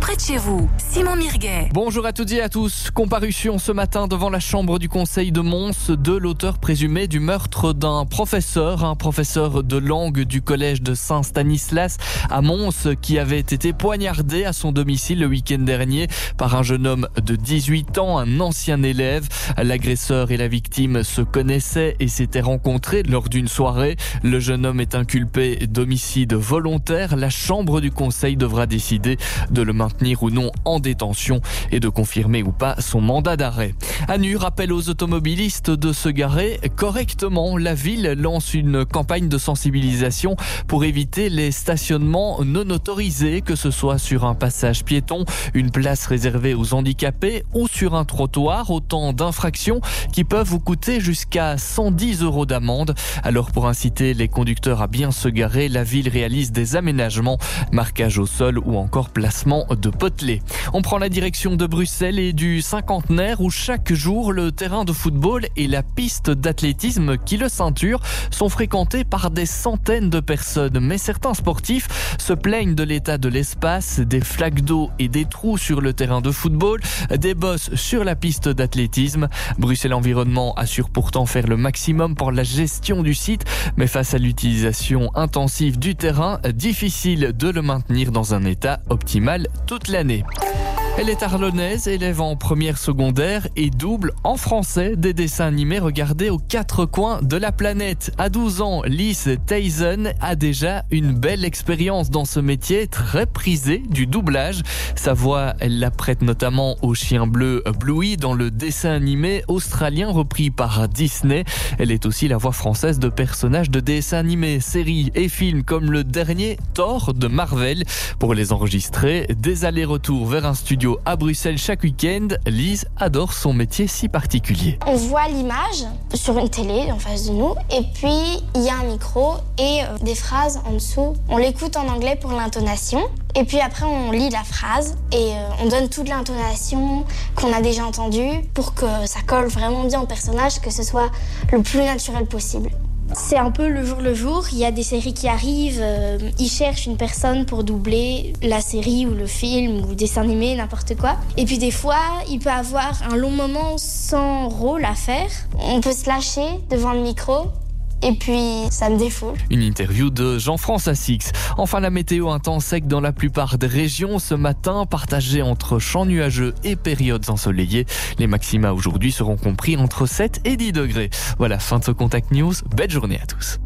près de chez vous. Simon Mirguet. Bonjour à toutes et à tous. Comparution ce matin devant la chambre du conseil de Mons de l'auteur présumé du meurtre d'un professeur, un professeur de langue du collège de Saint-Stanislas à Mons qui avait été poignardé à son domicile le week-end dernier par un jeune homme de 18 ans, un ancien élève. L'agresseur et la victime se connaissaient et s'étaient rencontrés lors d'une soirée. Le jeune homme est inculpé d'homicide volontaire. La chambre du conseil devra décider de le maintenir ou non en détention et de confirmer ou pas son mandat d'arrêt. ANU rappelle aux automobilistes de se garer correctement. La ville lance une campagne de sensibilisation pour éviter les stationnements non autorisés, que ce soit sur un passage piéton, une place réservée aux handicapés ou sur un trottoir. Autant d'infractions qui peuvent vous coûter jusqu'à 110 euros d'amende. Alors pour inciter les conducteurs à bien se garer, la ville réalise des aménagements, marquage au sol ou encore placement de potelets. On prend la direction de Bruxelles et du cinquantenaire où chaque jour le terrain de football et la piste d'athlétisme qui le ceinture sont fréquentés par des centaines de personnes. Mais certains sportifs se plaignent de l'état de l'espace, des flaques d'eau et des trous sur le terrain de football, des bosses sur la piste d'athlétisme. Bruxelles Environnement assure pourtant faire le maximum pour la gestion du site, mais face à l'utilisation intensive du terrain, difficile de le maintenir dans un état optimal toute l'année. Elle est arlonnaise, élève en première secondaire et double en français des dessins animés regardés aux quatre coins de la planète. À 12 ans, Lise Tyson a déjà une belle expérience dans ce métier très prisé du doublage. Sa voix, elle la prête notamment au chien bleu Bluey dans le dessin animé australien repris par Disney. Elle est aussi la voix française de personnages de dessins animés, séries et films comme le dernier Thor de Marvel. Pour les enregistrer, des allers-retours vers un studio à Bruxelles chaque week-end, Lise adore son métier si particulier. On voit l'image sur une télé en face de nous et puis il y a un micro et euh, des phrases en dessous. On l'écoute en anglais pour l'intonation et puis après on lit la phrase et euh, on donne toute l'intonation qu'on a déjà entendue pour que ça colle vraiment bien au personnage, que ce soit le plus naturel possible. C'est un peu le jour le jour. Il y a des séries qui arrivent, euh, ils cherchent une personne pour doubler la série ou le film ou dessin animé, n'importe quoi. Et puis des fois, il peut avoir un long moment sans rôle à faire. On peut se lâcher devant le micro et puis, ça me défoule. Une interview de Jean-France Assix. Enfin, la météo un temps sec dans la plupart des régions ce matin, partagée entre champs nuageux et périodes ensoleillées. Les maxima aujourd'hui seront compris entre 7 et 10 degrés. Voilà, fin de ce Contact News. Belle journée à tous.